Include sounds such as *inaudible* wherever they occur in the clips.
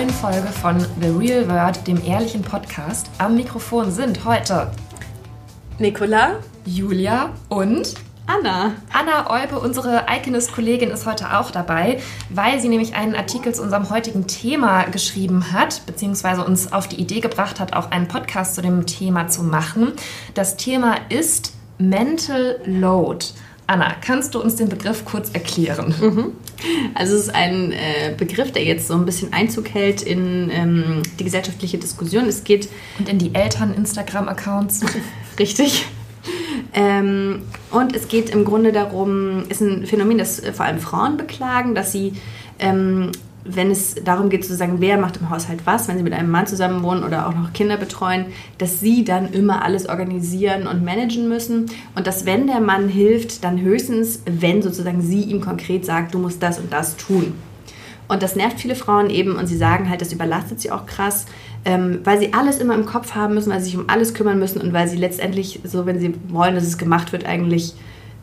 neuen Folge von The Real World, dem ehrlichen Podcast. Am Mikrofon sind heute Nicola, Julia und Anna. Anna Olpe, unsere Iconist-Kollegin, ist heute auch dabei, weil sie nämlich einen Artikel zu unserem heutigen Thema geschrieben hat, beziehungsweise uns auf die Idee gebracht hat, auch einen Podcast zu dem Thema zu machen. Das Thema ist Mental Load. Anna, kannst du uns den Begriff kurz erklären? Mhm. Also es ist ein äh, Begriff, der jetzt so ein bisschen Einzug hält in ähm, die gesellschaftliche Diskussion. Es geht und in die Eltern-Instagram-Accounts. *laughs* Richtig. Ähm, und es geht im Grunde darum, ist ein Phänomen, das vor allem Frauen beklagen, dass sie ähm, wenn es darum geht zu sagen, wer macht im Haushalt was, wenn sie mit einem Mann zusammen wohnen oder auch noch Kinder betreuen, dass sie dann immer alles organisieren und managen müssen und dass wenn der Mann hilft, dann höchstens, wenn sozusagen sie ihm konkret sagt, du musst das und das tun. Und das nervt viele Frauen eben und sie sagen halt, das überlastet sie auch krass, ähm, weil sie alles immer im Kopf haben müssen, weil sie sich um alles kümmern müssen und weil sie letztendlich, so wenn sie wollen, dass es gemacht wird, eigentlich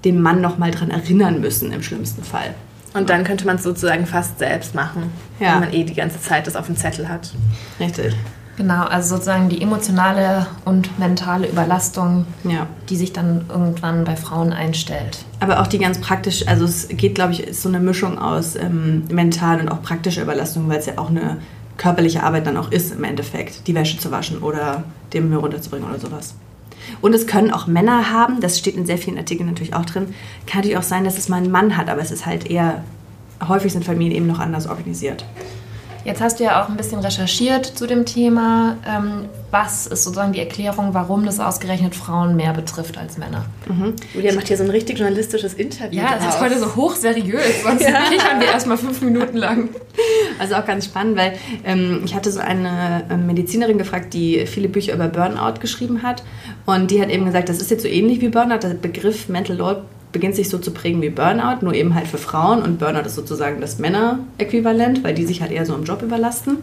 den Mann nochmal dran erinnern müssen im schlimmsten Fall. Und dann könnte man es sozusagen fast selbst machen, ja. wenn man eh die ganze Zeit das auf dem Zettel hat. Richtig. Genau, also sozusagen die emotionale und mentale Überlastung, ja. die sich dann irgendwann bei Frauen einstellt. Aber auch die ganz praktisch, also es geht, glaube ich, ist so eine Mischung aus ähm, mental und auch praktischer Überlastung, weil es ja auch eine körperliche Arbeit dann auch ist im Endeffekt, die Wäsche zu waschen oder den Müll runterzubringen oder sowas. Und es können auch Männer haben, das steht in sehr vielen Artikeln natürlich auch drin. Kann natürlich auch sein, dass es mal ein Mann hat, aber es ist halt eher, häufig sind Familien eben noch anders organisiert. Jetzt hast du ja auch ein bisschen recherchiert zu dem Thema. Ähm, was ist sozusagen die Erklärung, warum das ausgerechnet Frauen mehr betrifft als Männer? Mhm. Julia macht hier so ein richtig journalistisches Interview. Ja, es ist heute so hochseriös, sonst ja. kichern wir erstmal fünf Minuten lang. Also auch ganz spannend, weil ähm, ich hatte so eine ähm, Medizinerin gefragt, die viele Bücher über Burnout geschrieben hat. Und die hat eben gesagt, das ist jetzt so ähnlich wie Burnout. Der Begriff Mental Load beginnt sich so zu prägen wie Burnout, nur eben halt für Frauen. Und Burnout ist sozusagen das Männer-Äquivalent, weil die sich halt eher so im Job überlasten.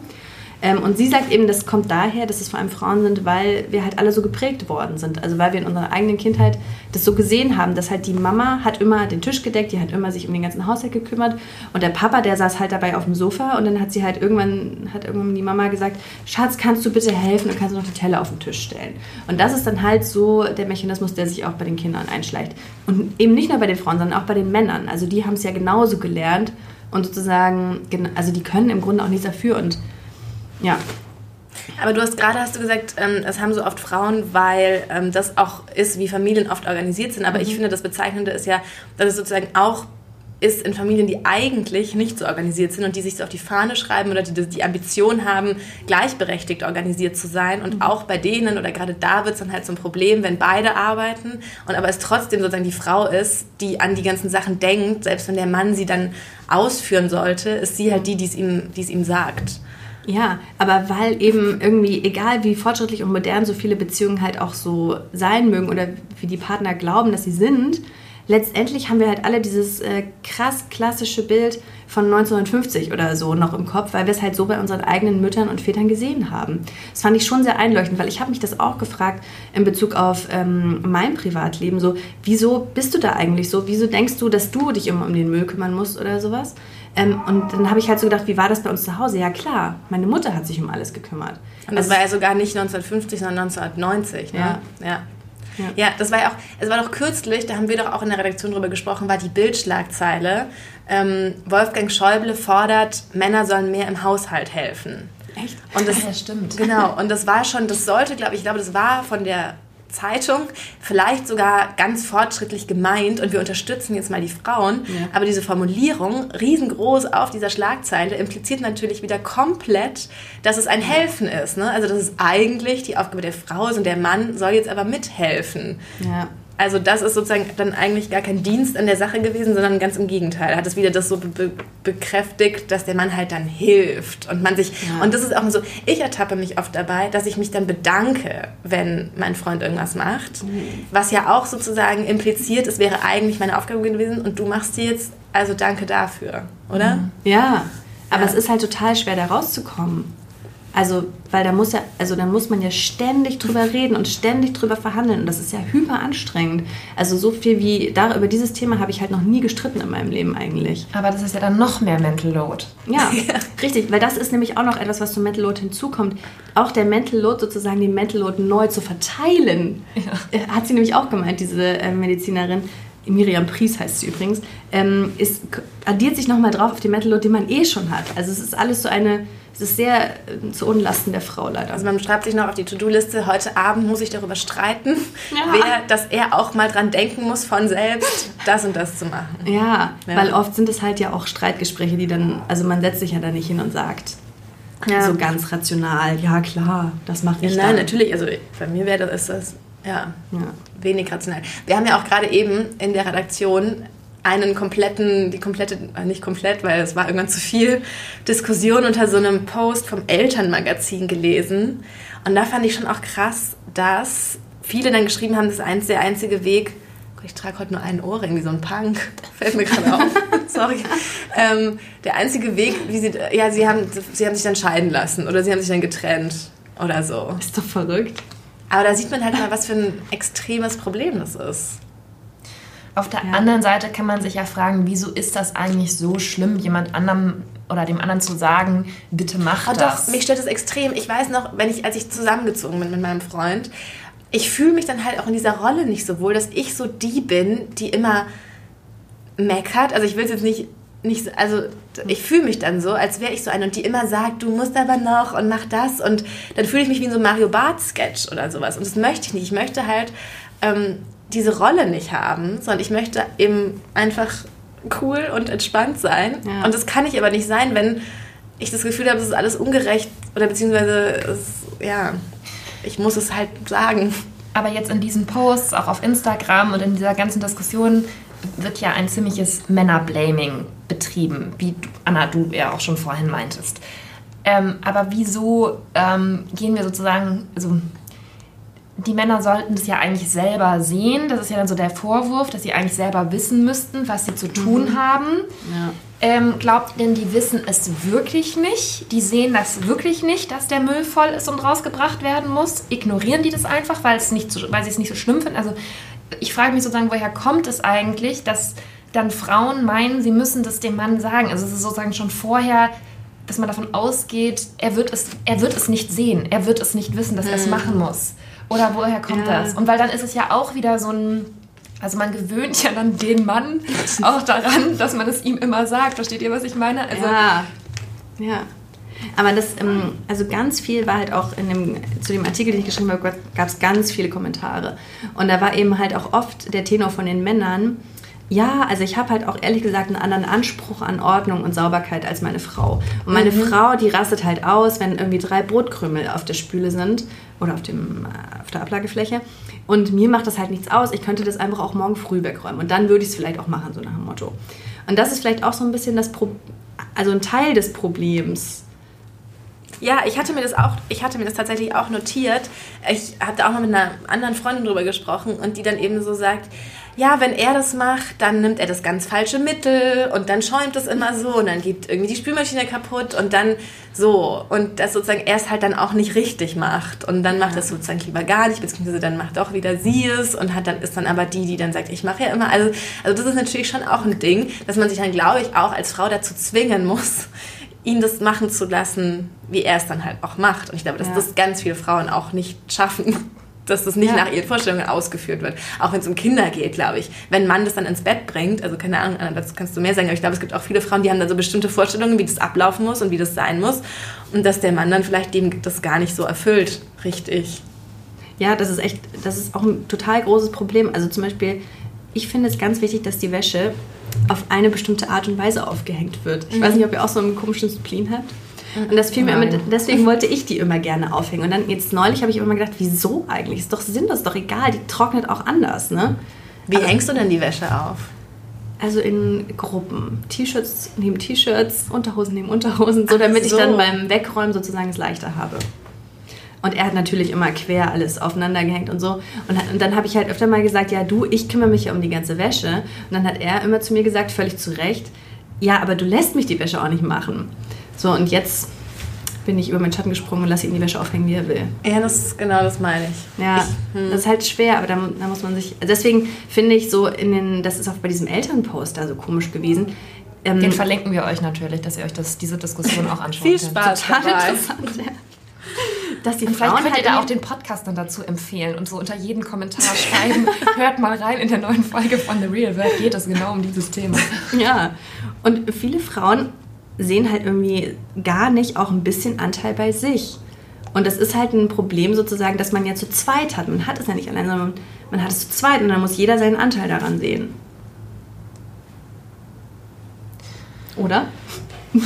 Ähm, und sie sagt eben, das kommt daher, dass es vor allem Frauen sind, weil wir halt alle so geprägt worden sind. Also weil wir in unserer eigenen Kindheit das so gesehen haben, dass halt die Mama hat immer den Tisch gedeckt, die hat immer sich um den ganzen Haushalt gekümmert und der Papa, der saß halt dabei auf dem Sofa und dann hat sie halt irgendwann, hat irgendwann die Mama gesagt, Schatz, kannst du bitte helfen und kannst du noch die Teller auf den Tisch stellen. Und das ist dann halt so der Mechanismus, der sich auch bei den Kindern einschleicht. Und eben nicht nur bei den Frauen, sondern auch bei den Männern. Also die haben es ja genauso gelernt und sozusagen, also die können im Grunde auch nichts dafür und ja. Aber du hast gerade hast du gesagt, ähm, das haben so oft Frauen, weil ähm, das auch ist, wie Familien oft organisiert sind. Aber mhm. ich finde, das Bezeichnende ist ja, dass es sozusagen auch ist in Familien, die eigentlich nicht so organisiert sind und die sich so auf die Fahne schreiben oder die die Ambition haben, gleichberechtigt organisiert zu sein. Und mhm. auch bei denen oder gerade da wird es dann halt so ein Problem, wenn beide arbeiten und aber es trotzdem sozusagen die Frau ist, die an die ganzen Sachen denkt, selbst wenn der Mann sie dann ausführen sollte, ist sie halt die, die es ihm, die es ihm sagt. Ja, aber weil eben irgendwie, egal wie fortschrittlich und modern so viele Beziehungen halt auch so sein mögen oder wie die Partner glauben, dass sie sind, letztendlich haben wir halt alle dieses äh, krass klassische Bild von 1950 oder so noch im Kopf, weil wir es halt so bei unseren eigenen Müttern und Vätern gesehen haben. Das fand ich schon sehr einleuchtend, weil ich habe mich das auch gefragt in Bezug auf ähm, mein Privatleben. So, wieso bist du da eigentlich so? Wieso denkst du, dass du dich immer um den Müll kümmern musst oder sowas? Ähm, und dann habe ich halt so gedacht, wie war das bei uns zu Hause? Ja klar, meine Mutter hat sich um alles gekümmert. Und das also, war ja sogar nicht 1950, sondern 1990. Ne? Ja. ja. Ja. ja. das war ja auch, es war doch kürzlich, da haben wir doch auch in der Redaktion drüber gesprochen, war die Bildschlagzeile. Ähm, Wolfgang Schäuble fordert, Männer sollen mehr im Haushalt helfen. Echt? Und das, ja, stimmt. Genau, und das war schon, das sollte, glaube ich, ich glaube, das war von der Zeitung, vielleicht sogar ganz fortschrittlich gemeint und wir unterstützen jetzt mal die Frauen. Ja. Aber diese Formulierung, riesengroß auf dieser Schlagzeile, impliziert natürlich wieder komplett, dass es ein Helfen ist. Ne? Also, dass es eigentlich die Aufgabe der Frau ist und der Mann soll jetzt aber mithelfen. Ja. Also das ist sozusagen dann eigentlich gar kein Dienst an der Sache gewesen, sondern ganz im Gegenteil. Hat es wieder das so be bekräftigt, dass der Mann halt dann hilft und man sich ja. und das ist auch so. Ich ertappe mich oft dabei, dass ich mich dann bedanke, wenn mein Freund irgendwas macht, mhm. was ja auch sozusagen impliziert, es wäre eigentlich meine Aufgabe gewesen und du machst sie jetzt, also danke dafür, oder? Ja, aber ja. es ist halt total schwer, da rauszukommen. Also, weil da muss ja, also dann muss man ja ständig drüber reden und ständig drüber verhandeln und das ist ja hyper anstrengend. Also so viel wie da über dieses Thema habe ich halt noch nie gestritten in meinem Leben eigentlich. Aber das ist ja dann noch mehr Mental Load. Ja, *laughs* richtig, weil das ist nämlich auch noch etwas, was zum Mental Load hinzukommt. Auch der Mental Load sozusagen den Mental Load neu zu verteilen, ja. Äh, hat sie nämlich auch gemeint, diese äh, Medizinerin. Miriam Pries heißt sie übrigens, ähm, ist, addiert sich nochmal drauf auf den Mental Load, den man eh schon hat. Also es ist alles so eine es ist sehr äh, zu Unlasten der Frau leider. Also man schreibt sich noch auf die To-Do-Liste, heute Abend muss ich darüber streiten, ja. wer, dass er auch mal dran denken muss von selbst, das und das zu machen. Ja, ja, weil oft sind es halt ja auch Streitgespräche, die dann, also man setzt sich ja da nicht hin und sagt, ja. so ganz rational, ja klar, das mache ich ja, Nein, natürlich, also bei mir wäre das, ist das ja, ja, wenig rational. Wir haben ja auch gerade eben in der Redaktion einen kompletten, die komplette, äh, nicht komplett, weil es war irgendwann zu viel, Diskussion unter so einem Post vom Elternmagazin gelesen. Und da fand ich schon auch krass, dass viele dann geschrieben haben, das ist der einzige Weg, ich trage heute nur einen Ohrring, wie so ein Punk. *laughs* Fällt mir gerade auf. *laughs* Sorry. Ähm, der einzige Weg, wie sie, ja, sie haben, sie haben sich dann scheiden lassen oder sie haben sich dann getrennt oder so. Ist doch verrückt. Aber da sieht man halt mal, was für ein extremes Problem das ist. Auf der ja. anderen Seite kann man sich ja fragen, wieso ist das eigentlich so schlimm, jemand anderem oder dem anderen zu sagen, bitte mach oh, das. Doch, mich stört das extrem. Ich weiß noch, wenn ich, als ich zusammengezogen bin mit meinem Freund, ich fühle mich dann halt auch in dieser Rolle nicht so wohl, dass ich so die bin, die immer meckert. Also ich will es jetzt nicht, nicht also ich fühle mich dann so, als wäre ich so eine und die immer sagt, du musst aber noch und mach das und dann fühle ich mich wie in so einem Mario Bart Sketch oder sowas und das möchte ich nicht. Ich möchte halt ähm, diese Rolle nicht haben, sondern ich möchte eben einfach cool und entspannt sein. Ja. Und das kann ich aber nicht sein, wenn ich das Gefühl habe, es ist alles ungerecht oder beziehungsweise es, ja, ich muss es halt sagen. Aber jetzt in diesen Posts, auch auf Instagram und in dieser ganzen Diskussion, wird ja ein ziemliches Männerblaming betrieben, wie Anna, du ja auch schon vorhin meintest. Ähm, aber wieso ähm, gehen wir sozusagen, also die Männer sollten es ja eigentlich selber sehen. Das ist ja dann so der Vorwurf, dass sie eigentlich selber wissen müssten, was sie zu tun mhm. haben. Ja. Ähm, glaubt denn, die wissen es wirklich nicht? Die sehen das wirklich nicht, dass der Müll voll ist und rausgebracht werden muss? Ignorieren die das einfach, weil, es nicht so, weil sie es nicht so schlimm finden? Also ich frage mich sozusagen, woher kommt es eigentlich, dass dann Frauen meinen, sie müssen das dem Mann sagen? Also es ist sozusagen schon vorher dass man davon ausgeht, er wird es, er wird es nicht sehen, er wird es nicht wissen, dass er es mhm. machen muss. Oder woher kommt ja. das? Und weil dann ist es ja auch wieder so ein, also man gewöhnt ja dann den Mann *laughs* auch daran, dass man es ihm immer sagt. Versteht ihr, was ich meine? Also, ja. Ja. Aber das, ähm, also ganz viel war halt auch in dem, zu dem Artikel, den ich geschrieben habe, gab es ganz viele Kommentare. Und da war eben halt auch oft der Tenor von den Männern, ja, also ich habe halt auch ehrlich gesagt einen anderen Anspruch an Ordnung und Sauberkeit als meine Frau. Und meine mhm. Frau, die rastet halt aus, wenn irgendwie drei Brotkrümel auf der Spüle sind oder auf, dem, äh, auf der Ablagefläche. Und mir macht das halt nichts aus. Ich könnte das einfach auch morgen früh wegräumen. Und dann würde ich es vielleicht auch machen, so nach dem Motto. Und das ist vielleicht auch so ein bisschen das Pro also ein Teil des Problems. Ja, ich hatte mir das auch, ich hatte mir das tatsächlich auch notiert. Ich hatte auch mal mit einer anderen Freundin drüber gesprochen und die dann eben so sagt, ja, wenn er das macht, dann nimmt er das ganz falsche Mittel und dann schäumt es immer so und dann geht irgendwie die Spülmaschine kaputt und dann so. Und das sozusagen er es halt dann auch nicht richtig macht und dann macht es sozusagen lieber gar nicht, beziehungsweise dann macht auch wieder sie es und hat dann ist dann aber die, die dann sagt, ich mache ja immer. Also, also das ist natürlich schon auch ein Ding, dass man sich dann, glaube ich, auch als Frau dazu zwingen muss, ihn das machen zu lassen, wie er es dann halt auch macht. Und ich glaube, dass ja. das ganz viele Frauen auch nicht schaffen dass das nicht ja. nach ihren Vorstellungen ausgeführt wird. Auch wenn es um Kinder geht, glaube ich. Wenn ein Mann das dann ins Bett bringt, also keine Ahnung, das kannst du mehr sagen, aber ich glaube, es gibt auch viele Frauen, die haben dann so bestimmte Vorstellungen, wie das ablaufen muss und wie das sein muss. Und dass der Mann dann vielleicht dem das gar nicht so erfüllt, richtig. Ja, das ist echt, das ist auch ein total großes Problem. Also zum Beispiel, ich finde es ganz wichtig, dass die Wäsche auf eine bestimmte Art und Weise aufgehängt wird. Ich mhm. weiß nicht, ob ihr auch so einen komischen Spleen habt. Und das fiel mir immer, deswegen wollte ich die immer gerne aufhängen. Und dann jetzt neulich habe ich immer gedacht, wieso eigentlich? Ist doch Sinn, das ist doch egal, die trocknet auch anders, ne? Wie also, hängst du denn die Wäsche auf? Also in Gruppen. T-Shirts neben T-Shirts, Unterhosen neben Unterhosen, so damit so. ich dann beim Wegräumen sozusagen es leichter habe. Und er hat natürlich immer quer alles aufeinander gehängt und so. Und, und dann habe ich halt öfter mal gesagt, ja du, ich kümmere mich ja um die ganze Wäsche. Und dann hat er immer zu mir gesagt, völlig zu Recht, ja, aber du lässt mich die Wäsche auch nicht machen. So, und jetzt bin ich über meinen Schatten gesprungen und lasse ihn die Wäsche aufhängen, wie er will. Ja, das genau das meine ich. Ja, ich, hm. das ist halt schwer, aber da, da, muss man sich. Deswegen finde ich so in den, das ist auch bei diesem Elternposter so komisch gewesen. Ähm, den verlinken wir euch natürlich, dass ihr euch das, diese Diskussion auch anschaut. Viel Spaß Total dabei. interessant. Ja. Dass die und Frauen vielleicht könnt ihr da auch den Podcast dann dazu empfehlen und so unter jeden Kommentar schreiben, *laughs* hört mal rein in der neuen Folge von The Real World geht es genau um dieses Thema. Ja, und viele Frauen sehen halt irgendwie gar nicht auch ein bisschen Anteil bei sich. Und das ist halt ein Problem sozusagen, dass man ja zu zweit hat. Man hat es ja nicht allein, sondern man hat es zu zweit und dann muss jeder seinen Anteil daran sehen. Oder? *laughs*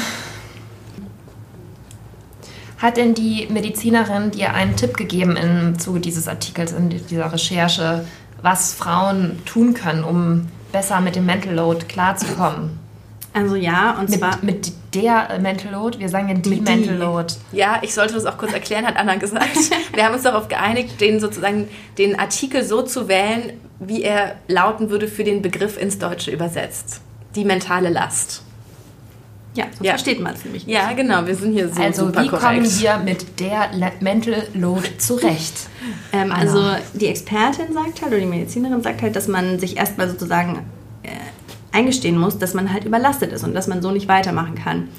Hat denn die Medizinerin dir einen Tipp gegeben im Zuge dieses Artikels, in dieser Recherche, was Frauen tun können, um besser mit dem Mental Load klarzukommen? Also ja, und mit, zwar mit der Mental Load, wir sagen ja die Mental Load. Ja, ich sollte das auch kurz erklären, hat Anna gesagt. *laughs* Wir haben uns darauf geeinigt, den sozusagen den Artikel so zu wählen, wie er lauten würde für den Begriff ins Deutsche übersetzt. Die mentale Last. Ja, so ja. versteht man es nämlich nicht. Ja, genau, wir sind hier so Also super wie korrekt. kommen wir mit der Mental Load zurecht? *laughs* ähm, also die Expertin sagt halt, oder die Medizinerin sagt halt, dass man sich erstmal sozusagen äh, eingestehen muss, dass man halt überlastet ist und dass man so nicht weitermachen kann.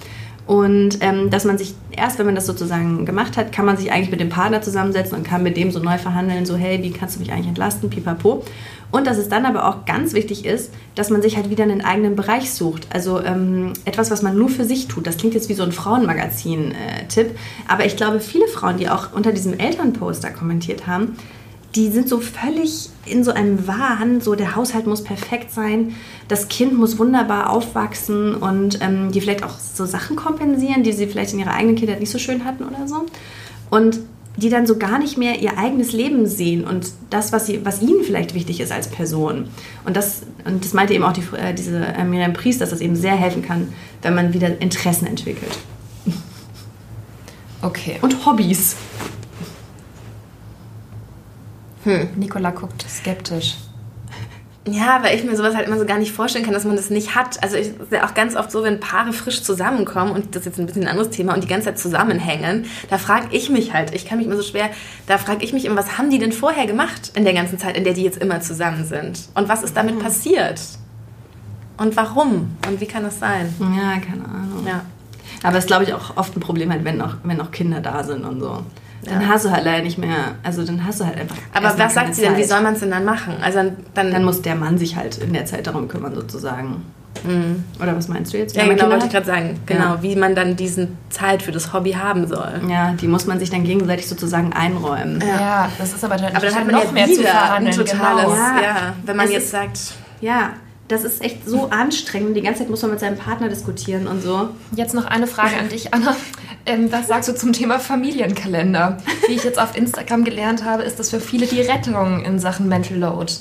Und ähm, dass man sich, erst wenn man das sozusagen gemacht hat, kann man sich eigentlich mit dem Partner zusammensetzen und kann mit dem so neu verhandeln, so hey, wie kannst du mich eigentlich entlasten, pipapo. Und dass es dann aber auch ganz wichtig ist, dass man sich halt wieder einen eigenen Bereich sucht. Also ähm, etwas, was man nur für sich tut. Das klingt jetzt wie so ein Frauenmagazin-Tipp. Äh, aber ich glaube, viele Frauen, die auch unter diesem Elternposter kommentiert haben, die sind so völlig in so einem Wahn, so der Haushalt muss perfekt sein, das Kind muss wunderbar aufwachsen und ähm, die vielleicht auch so Sachen kompensieren, die sie vielleicht in ihrer eigenen Kindheit nicht so schön hatten oder so. Und die dann so gar nicht mehr ihr eigenes Leben sehen und das, was, sie, was ihnen vielleicht wichtig ist als Person. Und das, und das meinte eben auch die, äh, diese äh, Miriam Priest, dass das eben sehr helfen kann, wenn man wieder Interessen entwickelt. Okay. Und Hobbys. Hm. Nicola guckt skeptisch. Ja, weil ich mir sowas halt immer so gar nicht vorstellen kann, dass man das nicht hat. Also ich ist ja auch ganz oft so, wenn Paare frisch zusammenkommen und das ist jetzt ein bisschen ein anderes Thema und die ganze Zeit zusammenhängen, da frage ich mich halt, ich kann mich immer so schwer, da frage ich mich immer, was haben die denn vorher gemacht in der ganzen Zeit, in der die jetzt immer zusammen sind? Und was ist damit mhm. passiert? Und warum? Und wie kann das sein? Ja, keine Ahnung. Ja. Aber es ist, glaube ich, auch oft ein Problem, halt, wenn noch, wenn noch Kinder da sind und so. Dann ja. hast du halt leider nicht mehr, also dann hast du halt einfach. Aber was sagt sie denn, wie soll man es denn dann machen? Also dann, dann muss der Mann sich halt in der Zeit darum kümmern, sozusagen. Mhm. Oder was meinst du jetzt? Ja, genau, wollte ich gerade sagen. Genau, ja. wie man dann diesen Zeit für das Hobby haben soll. Ja, die muss man sich dann gegenseitig sozusagen einräumen. Ja, ja das ist aber dann, aber dann hat man noch mehr zu verhandeln. Ein totales, genau. ja. wenn man es jetzt sagt. Ja, das ist echt so anstrengend. Die ganze Zeit muss man mit seinem Partner diskutieren und so. Jetzt noch eine Frage an dich, Anna. Ähm, was sagst du zum Thema Familienkalender? Wie ich jetzt auf Instagram gelernt habe, ist das für viele die Rettung in Sachen Mental Load.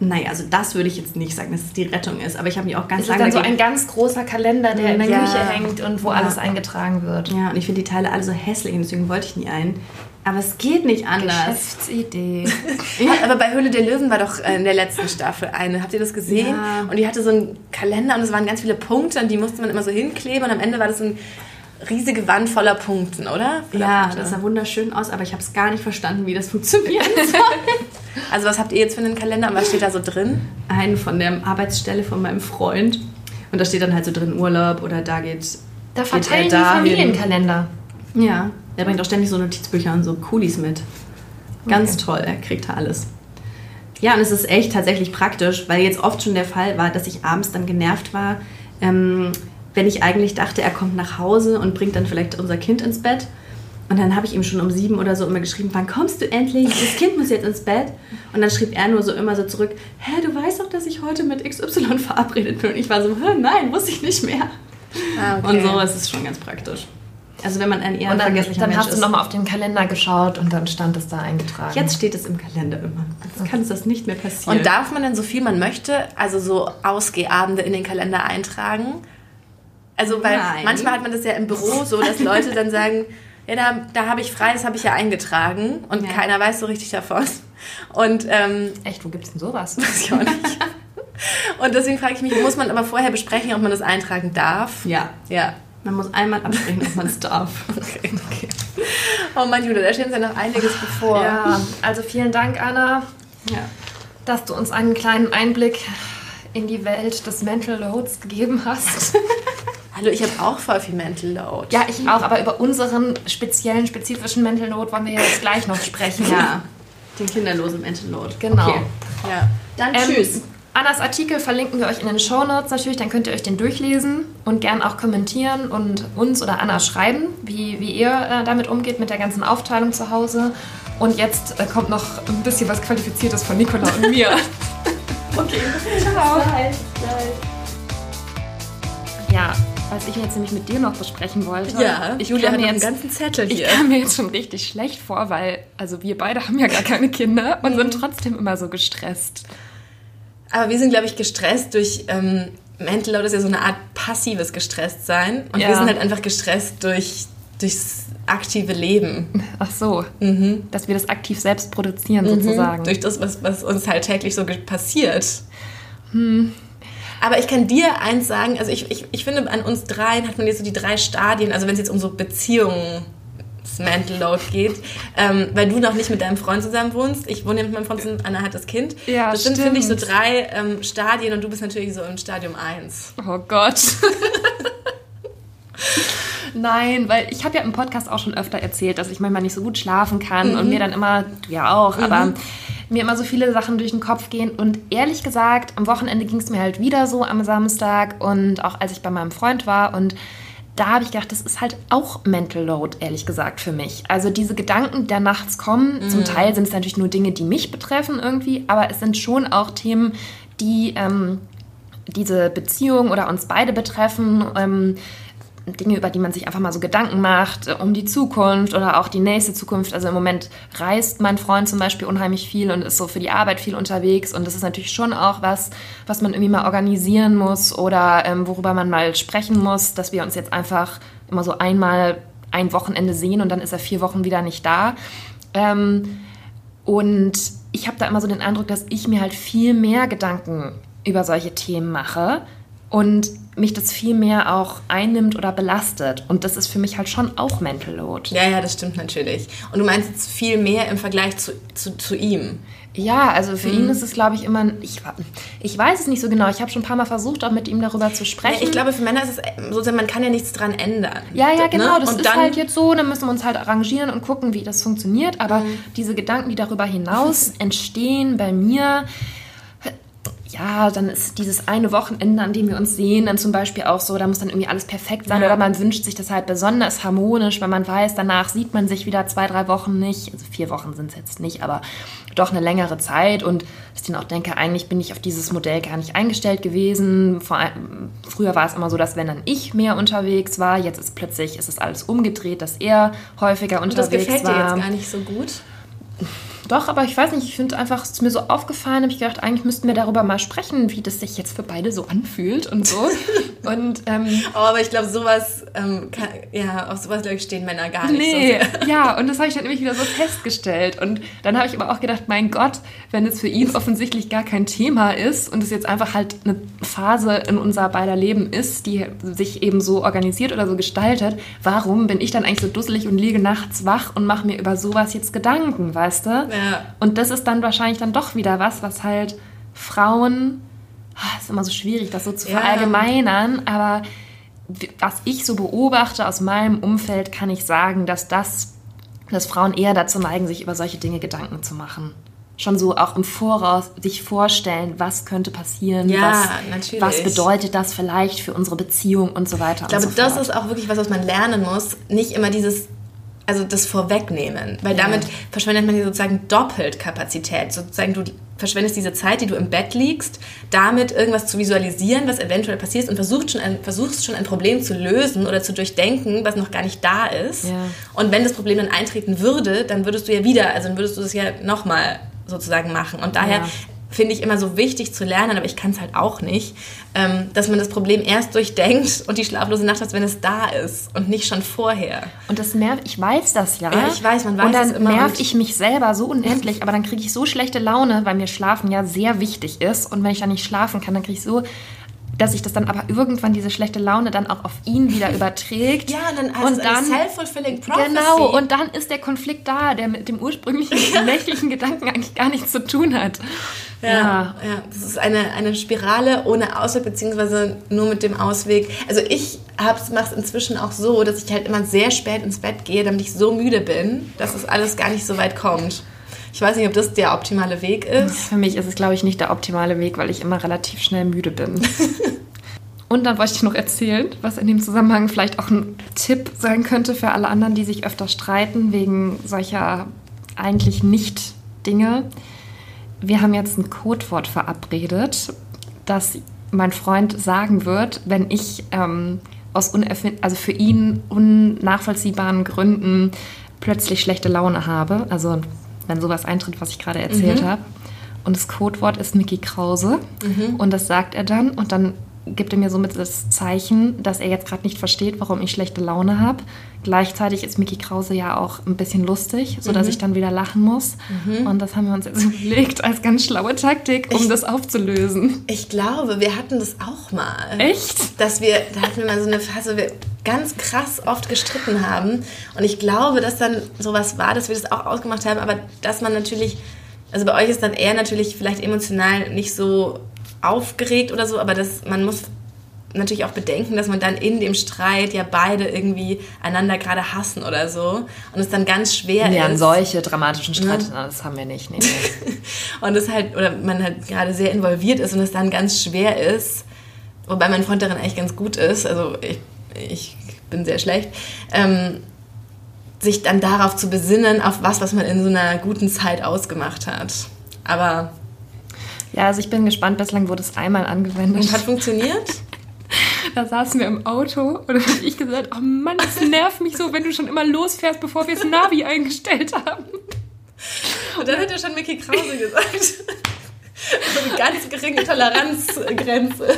Naja, also das würde ich jetzt nicht sagen, dass es die Rettung ist, aber ich habe mich auch ganz lange... Ist dann so ein ganz großer Kalender, der in der ja. Küche hängt und wo ja. alles eingetragen wird. Ja, und ich finde die Teile alle so hässlich und deswegen wollte ich nie einen. Aber es geht nicht anders. Geschäftsidee. *laughs* ja, aber bei Höhle der Löwen war doch äh, in der letzten Staffel eine. Habt ihr das gesehen? Ja. Und die hatte so einen Kalender und es waren ganz viele Punkte und die musste man immer so hinkleben und am Ende war das so ein riesige Wand voller Punkten, oder? Voller ja, Punkte. das sah wunderschön aus, aber ich habe es gar nicht verstanden, wie das funktioniert. *laughs* also was habt ihr jetzt für einen Kalender und was steht da so drin? Einen von der Arbeitsstelle von meinem Freund. Und da steht dann halt so drin Urlaub oder da geht Da verteilen geht die Familienkalender. Ja, der bringt auch ständig so Notizbücher und so Coolies mit. Ganz okay. toll, er kriegt da alles. Ja, und es ist echt tatsächlich praktisch, weil jetzt oft schon der Fall war, dass ich abends dann genervt war, ähm, wenn ich eigentlich dachte, er kommt nach Hause und bringt dann vielleicht unser Kind ins Bett. Und dann habe ich ihm schon um sieben oder so immer geschrieben, wann kommst du endlich? Das Kind muss jetzt ins Bett. Und dann schrieb er nur so immer so zurück, hä, du weißt doch, dass ich heute mit XY verabredet bin. Und ich war so, nein, wusste ich nicht mehr. Ah, okay. Und so ist es schon ganz praktisch. Also wenn man ein eher und dann, vergesslicher dann Mensch hast du nochmal auf den Kalender geschaut und dann stand es da eingetragen. Jetzt steht es im Kalender immer. Jetzt kann es das nicht mehr passieren. Und darf man denn so viel man möchte, also so Ausgehabende in den Kalender eintragen? Also, weil Nein. manchmal hat man das ja im Büro so, dass Leute dann sagen, *laughs* ja, da, da habe ich frei, das habe ich ja eingetragen und ja. keiner weiß so richtig davon. Und, ähm, Echt, wo gibt es denn sowas? *laughs* Weiß ich auch nicht. und deswegen frage ich mich, muss man aber vorher besprechen, ob man das eintragen darf? Ja. Ja. Man muss einmal absprechen, ob man es darf. *laughs* Okay, okay. Oh mein Julia, da steht uns ja noch einiges bevor. Ja, also vielen Dank, Anna, Ja. dass du uns einen kleinen Einblick in die Welt des Mental Loads gegeben hast. *laughs* Hallo, ich habe auch voll viel Mental Load. Ja, ich auch, aber über unseren speziellen, spezifischen Mental Load wollen wir jetzt gleich noch sprechen. Ja. Den kinderlosen Mental Load. Genau. Okay. ja. Dann Ähm, tschüss. Annas Artikel verlinken wir euch in den Shownotes natürlich, dann könnt ihr euch den durchlesen und gern auch kommentieren und uns oder Anna schreiben, wie, wie ihr äh, damit umgeht mit der ganzen Aufteilung zu Hause. Und jetzt äh, kommt noch ein bisschen was Qualifiziertes von Nicola und mir. *laughs* Okay. *laughs* Ciao. ja, was ich jetzt nämlich mit dir noch besprechen wollte. Ja, ich Julia hat mir einen jetzt ganzen Zettel Ich hier. kam mir jetzt schon richtig schlecht vor, weil also wir beide haben ja gar keine Kinder und sind trotzdem immer so gestresst. Aber wir sind, glaube ich, gestresst durch ähm, Mental Load ist ja so eine Art passives Gestresstsein. Und Ja. wir sind halt einfach gestresst durch, durchs aktive Leben. Ach so, dass wir das aktiv selbst produzieren sozusagen. Durch das, was, was uns halt täglich so passiert. Aber ich kann dir eins sagen, also ich, ich, ich finde, an uns dreien hat man jetzt so die drei Stadien, also wenn es jetzt um so Beziehungen Mental Load geht, ähm, weil du noch nicht mit deinem Freund zusammen wohnst. Ich wohne mit meinem Freund zusammen, Anna hat das Kind. Ja, das sind, finde ich, so drei ähm, Stadien und du bist natürlich so im Stadium 1. Oh Gott. Nein, weil ich habe ja im Podcast auch schon öfter erzählt, dass ich manchmal nicht so gut schlafen kann und mir dann immer, du ja auch, aber mir immer so viele Sachen durch den Kopf gehen. Und ehrlich gesagt, am Wochenende ging es mir halt wieder so am Samstag und auch als ich bei meinem Freund war und da habe ich gedacht, das ist halt auch Mental Load, ehrlich gesagt, für mich. Also diese Gedanken, die da nachts kommen, zum Teil sind es natürlich nur Dinge, die mich betreffen irgendwie, aber es sind schon auch Themen, die ähm, diese Beziehung oder uns beide betreffen. Ähm, Dinge, über die man sich einfach mal so Gedanken macht, äh, um die Zukunft oder auch die nächste Zukunft. Also im Moment reist mein Freund zum Beispiel unheimlich viel und ist so für die Arbeit viel unterwegs. Und das ist natürlich schon auch was, was man irgendwie mal organisieren muss oder ähm, worüber man mal sprechen muss, dass wir uns jetzt einfach immer so einmal ein Wochenende sehen und dann ist er vier Wochen wieder nicht da. Ähm, und ich habe da immer so den Eindruck, dass ich mir halt viel mehr Gedanken über solche Themen mache und mich das viel mehr auch einnimmt oder belastet. Und das ist für mich halt schon auch Mental Load. Ja, ja, das stimmt natürlich. Und du meinst jetzt viel mehr im Vergleich zu, zu, zu ihm. Ja, also für ihn ist es, glaube ich, immer. Ich, ich weiß es nicht so genau. Ich habe schon ein paar Mal versucht, auch mit ihm darüber zu Ja, sprechen. ich glaube, für Männer ist es sozusagen, man kann ja nichts dran ändern. Ja, ja, Ne? genau. Das Und ist halt jetzt so. Dann müssen wir uns halt arrangieren und gucken, wie das funktioniert. Aber Mhm. diese Gedanken, die darüber hinaus *laughs* entstehen bei mir, ja, dann ist dieses eine Wochenende, an dem wir uns sehen, dann zum Beispiel auch so, da muss dann irgendwie alles perfekt sein. Ja. Oder man wünscht sich das halt besonders harmonisch, weil man weiß, danach sieht man sich wieder zwei, drei Wochen nicht. Also vier Wochen sind es jetzt nicht, aber doch eine längere Zeit. Und dass ich dann auch denke, eigentlich bin ich auf dieses Modell gar nicht eingestellt gewesen. Vor allem, früher war es immer so, dass wenn dann ich mehr unterwegs war, jetzt ist plötzlich ist es alles umgedreht, dass er häufiger Und das unterwegs gefällt dir war. jetzt gar nicht so gut. Doch, aber ich weiß nicht, ich finde einfach, es ist mir so aufgefallen, habe ich gedacht, eigentlich müssten wir darüber mal sprechen, wie das sich jetzt für beide so anfühlt und so. *laughs* und ähm, Oh, aber ich glaube, sowas, ähm, kann, ja, auf sowas, glaube ich, stehen Männer gar nicht nee, so sehr. ja, und das habe ich dann nämlich wieder so festgestellt. Und dann habe ich aber auch gedacht, mein Gott, wenn es für ihn offensichtlich gar kein Thema ist und es jetzt einfach halt eine Phase in unser beider Leben ist, die sich eben so organisiert oder so gestaltet, warum bin ich dann eigentlich so dusselig und liege nachts wach und mache mir über sowas jetzt Gedanken, weißt du? Ja. Und das ist dann wahrscheinlich dann doch wieder was, was halt Frauen, ah, ist immer so schwierig, das so zu Ja. verallgemeinern, aber was ich so beobachte aus meinem Umfeld, kann ich sagen, dass das, dass Frauen eher dazu neigen, sich über solche Dinge Gedanken zu machen. Schon so auch im Voraus sich vorstellen, was könnte passieren, Ja, was, natürlich. was bedeutet das vielleicht für unsere Beziehung und so weiter. Ich glaube, so das ist auch wirklich was, was man lernen muss. Nicht immer dieses, also das Vorwegnehmen. Weil Ja. damit verschwendet man sozusagen doppelt Kapazität. Sozusagen du verschwendest diese Zeit, die du im Bett liegst, damit irgendwas zu visualisieren, was eventuell passiert und versuchst schon, ein, versuchst schon ein Problem zu lösen oder zu durchdenken, was noch gar nicht da ist. Ja. Und wenn das Problem dann eintreten würde, dann würdest du ja wieder, also dann würdest du das ja nochmal sozusagen machen. Und daher Ja. Finde ich immer so wichtig zu lernen, aber ich kann es halt auch nicht, ähm, dass man das Problem erst durchdenkt und die schlaflose Nacht hat, wenn es da ist und nicht schon vorher. Und das nervt, ich weiß das ja. Ja, ich weiß, man weiß Und dann nerv ich mich selber so unendlich, aber dann kriege ich so schlechte Laune, weil mir Schlafen ja sehr wichtig ist. Und wenn ich dann nicht schlafen kann, dann kriege ich so dass sich das dann aber irgendwann diese schlechte Laune dann auch auf ihn wieder *laughs* überträgt. Ja, dann also und dann self-fulfilling prophecy. Genau, und dann ist der Konflikt da, der mit dem ursprünglichen *laughs* nächtlichen Gedanken eigentlich gar nichts zu tun hat. Ja, ja, das ist eine, eine Spirale ohne Ausweg, beziehungsweise nur mit dem Ausweg. Also ich mache es inzwischen auch so, dass ich halt immer sehr spät ins Bett gehe, damit ich so müde bin, dass es alles gar nicht so weit kommt. Ich weiß nicht, ob das der optimale Weg ist. Für mich ist es, glaube ich, nicht der optimale Weg, weil ich immer relativ schnell müde bin. *laughs* Und dann wollte ich noch erzählen, was in dem Zusammenhang vielleicht auch ein Tipp sein könnte für alle anderen, die sich öfter streiten wegen solcher eigentlich nicht Dinge. Wir haben jetzt ein Codewort verabredet, das mein Freund sagen wird, wenn ich ähm, aus also für ihn unnachvollziehbaren Gründen plötzlich schlechte Laune habe. Also wenn sowas eintritt, was ich gerade erzählt mhm. habe. Und das Codewort ist Mickey Krause. Mhm. Und das sagt er dann. Und dann gibt er mir somit das Zeichen, dass er jetzt gerade nicht versteht, warum ich schlechte Laune habe. Gleichzeitig ist Mickey Krause ja auch ein bisschen lustig, sodass mhm. ich dann wieder lachen muss. Mhm. Und das haben wir uns jetzt *laughs* überlegt als ganz schlaue Taktik, um ich, das aufzulösen. Ich glaube, wir hatten das auch mal. Echt? Dass wir, da hatten wir mal so eine Phase, wir ganz krass oft gestritten haben. Und ich glaube, dass dann sowas war, dass wir das auch ausgemacht haben, aber dass man natürlich, also bei euch ist dann eher natürlich vielleicht emotional nicht so aufgeregt oder so, aber das, man muss natürlich auch bedenken, dass man dann in dem Streit ja beide irgendwie einander gerade hassen oder so und es dann ganz schwer ja, ist. Ja, solche dramatischen Streit, ja. das haben wir nicht. Nee, nee. *laughs* und es halt, oder man halt gerade sehr involviert ist und es dann ganz schwer ist, wobei mein Freund darin eigentlich ganz gut ist, also ich, ich bin sehr schlecht, ähm, sich dann darauf zu besinnen, auf was, was man in so einer guten Zeit ausgemacht hat. Aber ja, also ich bin gespannt. Bislang wurde es einmal angewendet. Und hat funktioniert? *laughs* da saßen wir im Auto und dann habe ich gesagt, oh Mann, das nervt mich so, wenn du schon immer losfährst, bevor wir das Navi eingestellt haben. Und dann hat er schon Mickey Krause gesagt. So *laughs* eine ganz geringe Toleranzgrenze.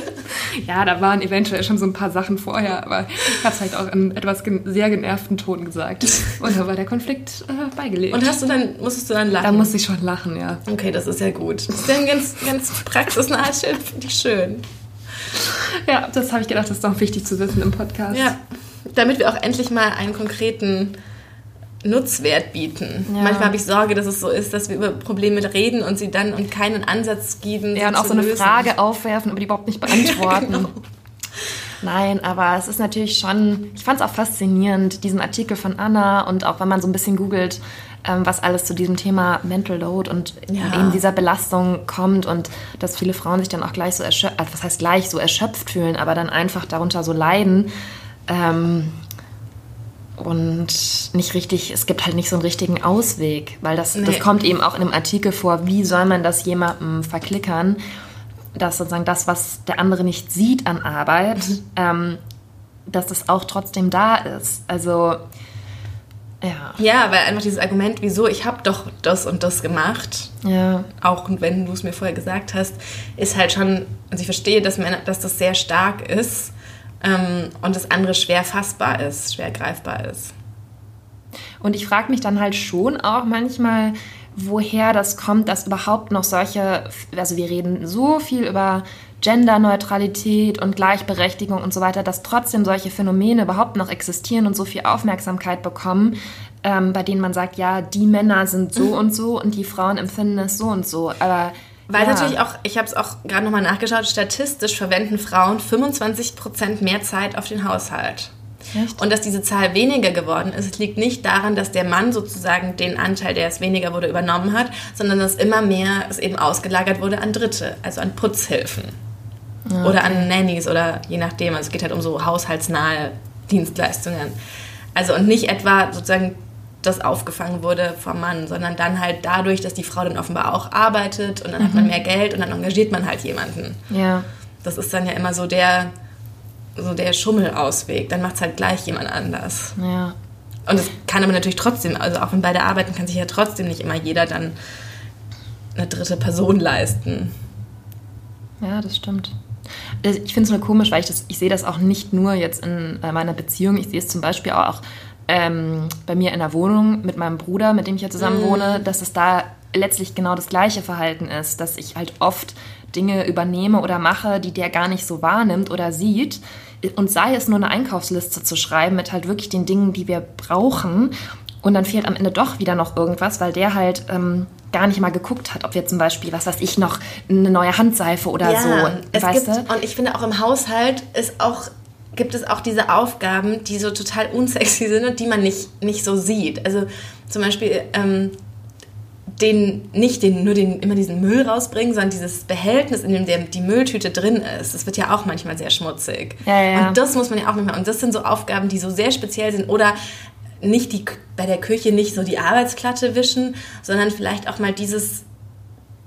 Ja, da waren eventuell schon so ein paar Sachen vorher, aber ich habe es halt auch in etwas sehr genervten Ton gesagt. Und da war der Konflikt äh, beigelegt. Und hast du dann, musstest du dann lachen? Da musste ich schon lachen, ja. Okay, das ist ja gut. Das ist ja ein ganz, ganz praxisnahes Schild, finde ich schön. Ja, das habe ich gedacht, das ist doch wichtig zu wissen im Podcast. Ja, damit wir auch endlich mal einen konkreten Nutzwert bieten. Ja. Manchmal habe ich Sorge, dass es so ist, dass wir über Probleme reden und sie dann und keinen Ansatz geben. Ja, und auch so eine lösen. Frage aufwerfen, aber die überhaupt nicht *laughs* beantworten. genau. Nein, aber es ist natürlich schon, ich fand es auch faszinierend, diesen Artikel von Anna und auch wenn man so ein bisschen googelt, ähm, was alles zu diesem Thema Mental Load und ja. eben dieser Belastung kommt und dass viele Frauen sich dann auch gleich so erschöpft, also was heißt gleich so erschöpft fühlen, aber dann einfach darunter so leiden. Ähm, und nicht richtig, es gibt halt nicht so einen richtigen Ausweg, weil das, nee. das kommt eben auch in einem Artikel vor, wie soll man das jemandem verklickern, dass sozusagen das, was der andere nicht sieht an Arbeit, mhm. ähm, dass das auch trotzdem da ist. Also ja. Ja, weil einfach dieses Argument, wieso, ich habe doch das und das gemacht, ja. auch wenn du es mir vorher gesagt hast, ist halt schon, also ich verstehe, dass, Männer, dass das sehr stark ist, ähm, und das andere schwer fassbar ist, schwer greifbar ist. Und ich frage mich dann halt schon auch manchmal, woher das kommt, dass überhaupt noch solche, also wir reden so viel über Genderneutralität und Gleichberechtigung und so weiter, dass trotzdem solche Phänomene überhaupt noch existieren und so viel Aufmerksamkeit bekommen, ähm, bei denen man sagt, ja, die Männer sind so *laughs* und so und die Frauen empfinden es so und so. Aber weil ja. natürlich auch, ich habe es auch gerade nochmal nachgeschaut, statistisch verwenden Frauen 25% mehr Zeit auf den Haushalt. Echt? Und dass diese Zahl weniger geworden ist, liegt nicht daran, dass der Mann sozusagen den Anteil, der es weniger wurde, übernommen hat, sondern dass immer mehr es eben ausgelagert wurde an Dritte, also an Putzhilfen. Okay. Oder an Nannies oder je nachdem. Also es geht halt um so haushaltsnahe Dienstleistungen. Also und nicht etwa sozusagen das aufgefangen wurde vom Mann, sondern dann halt dadurch, dass die Frau dann offenbar auch arbeitet und dann mhm. hat man mhm. mehr Geld und dann engagiert man halt jemanden. Ja. Das ist dann ja immer so der, so der Schummelausweg. Dann macht es halt gleich jemand anders. Ja. Und es kann aber natürlich trotzdem, also auch wenn beide arbeiten, kann sich ja trotzdem nicht immer jeder dann eine dritte Person leisten. Ja, das stimmt. Ich finde es nur komisch, weil ich, das, ich sehe das auch nicht nur jetzt in äh, meiner Beziehung. Ich sehe es zum Beispiel auch ähm, bei mir in der Wohnung mit meinem Bruder, mit dem ich ja zusammen mm. wohne, dass es da letztlich genau das gleiche Verhalten ist, dass ich halt oft Dinge übernehme oder mache, die der gar nicht so wahrnimmt oder sieht. Und sei es nur eine Einkaufsliste zu schreiben mit halt wirklich den Dingen, die wir brauchen. Und dann fehlt am Ende doch wieder noch irgendwas, weil der halt ähm, gar nicht mal geguckt hat, ob wir zum Beispiel, was weiß ich, noch eine neue Handseife oder ja, so. Es weißt gibt, du? Und ich finde auch im Haushalt ist auch gibt es auch diese Aufgaben, die so total unsexy sind und die man nicht, nicht so sieht. Also zum Beispiel ähm, den, nicht den, nur den, immer diesen Müll rausbringen, sondern dieses Behältnis, in dem der, die Mülltüte drin ist. Das wird ja auch manchmal sehr schmutzig. Ja, ja. Und das muss man ja auch manchmal. Und das sind so Aufgaben, die so sehr speziell sind. Oder nicht die, bei der Küche nicht so die Arbeitsplatte wischen, sondern vielleicht auch mal dieses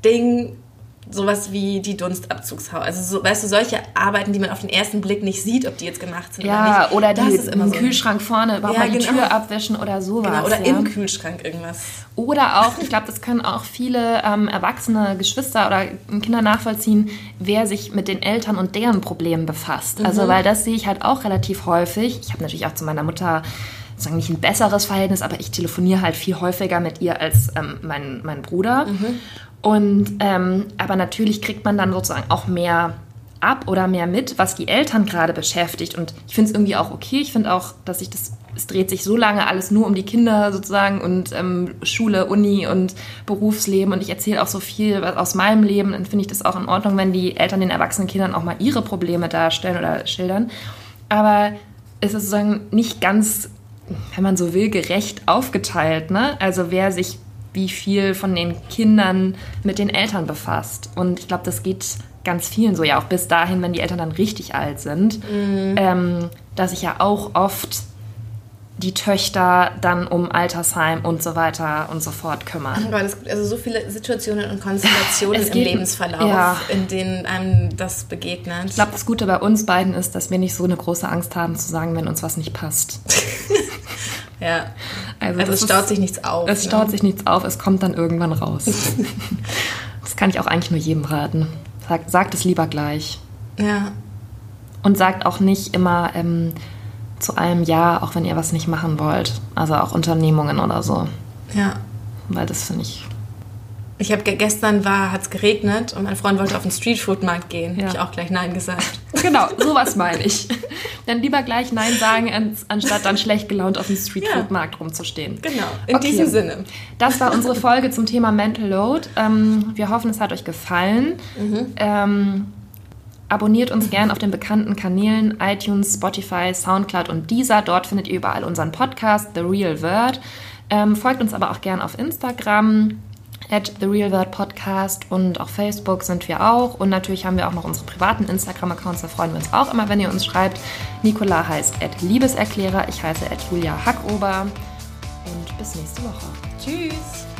Ding sowas wie die Dunstabzugshaube. Also so, weißt du, solche Arbeiten, die man auf den ersten Blick nicht sieht, ob die jetzt gemacht sind oder Ja, nicht. oder das die, ist immer im so. Kühlschrank vorne überhaupt Ja, mal die genau. Tür abwischen oder sowas. Genau, oder ja. im Kühlschrank irgendwas. Oder auch, ich glaube, das können auch viele ähm, erwachsene Geschwister oder Kinder nachvollziehen, wer sich mit den Eltern und deren Problemen befasst. Mhm. Also, weil das sehe ich halt auch relativ häufig. Ich habe natürlich auch zu meiner Mutter sagen nicht ein besseres Verhältnis, aber ich telefoniere halt viel häufiger mit ihr als ähm, mein, mein Bruder. Mhm. Und ähm, aber natürlich kriegt man dann sozusagen auch mehr ab oder mehr mit, was die Eltern gerade beschäftigt. Und ich finde es irgendwie auch okay. Ich finde auch, dass sich das, es dreht sich so lange alles nur um die Kinder sozusagen und ähm, Schule, Uni und Berufsleben. Und ich erzähle auch so viel aus meinem Leben. Dann finde ich das auch in Ordnung, wenn die Eltern den erwachsenen Kindern auch mal ihre Probleme darstellen oder schildern. Aber es ist sozusagen nicht ganz, wenn man so will, gerecht aufgeteilt. Ne? Also wer sich wie viel von den Kindern mit den Eltern befasst. Und ich glaube, das geht ganz vielen so, ja auch bis dahin, wenn die Eltern dann richtig alt sind, ähm, dass sich ja auch oft die Töchter dann um Altersheim und so weiter und so fort kümmern. Weil es gibt also so viele Situationen und Konstellationen *laughs* Es im geht- Lebensverlauf, ja. in denen einem das begegnet. Ich glaube, das Gute bei uns beiden ist, dass wir nicht so eine große Angst haben zu sagen, wenn uns was nicht passt. *laughs* ja. Also, Also es staut ist- sich nichts auf. Es ne? staut sich nichts auf, es kommt dann irgendwann raus. *laughs* das kann ich auch eigentlich nur jedem raten. Sagt, sagt es lieber gleich. Ja. Und sagt auch nicht immer ähm, zu allem Ja, auch wenn ihr was nicht machen wollt. Also auch Unternehmungen oder so. Ja. Weil das finde ich. Ich habe gestern war, hat es geregnet und mein Freund wollte auf den Streetfood-Markt gehen. Ja. Habe ich auch gleich Nein gesagt. Genau, sowas *laughs* meine ich. Dann lieber gleich Nein sagen, ans- anstatt dann schlecht gelaunt auf dem Streetfood-Markt rumzustehen. Genau, in Okay. diesem Sinne. Das war unsere *laughs* Folge zum Thema Mental Load. Ähm, wir hoffen, es hat euch gefallen. Ähm, abonniert uns gern auf den bekannten Kanälen iTunes, Spotify, Soundcloud und Deezer. Dort findet ihr überall unseren Podcast The Real Word. Ähm, folgt uns aber auch gern auf Instagram at The Real Word Podcast und auf Facebook sind wir auch. Und natürlich haben wir auch noch unsere privaten Instagram-Accounts. Da freuen wir uns auch immer, wenn ihr uns schreibt. Nicola heißt at Liebeserklärer. Ich heiße at Julia Hackober. Und bis nächste Woche. Tschüss.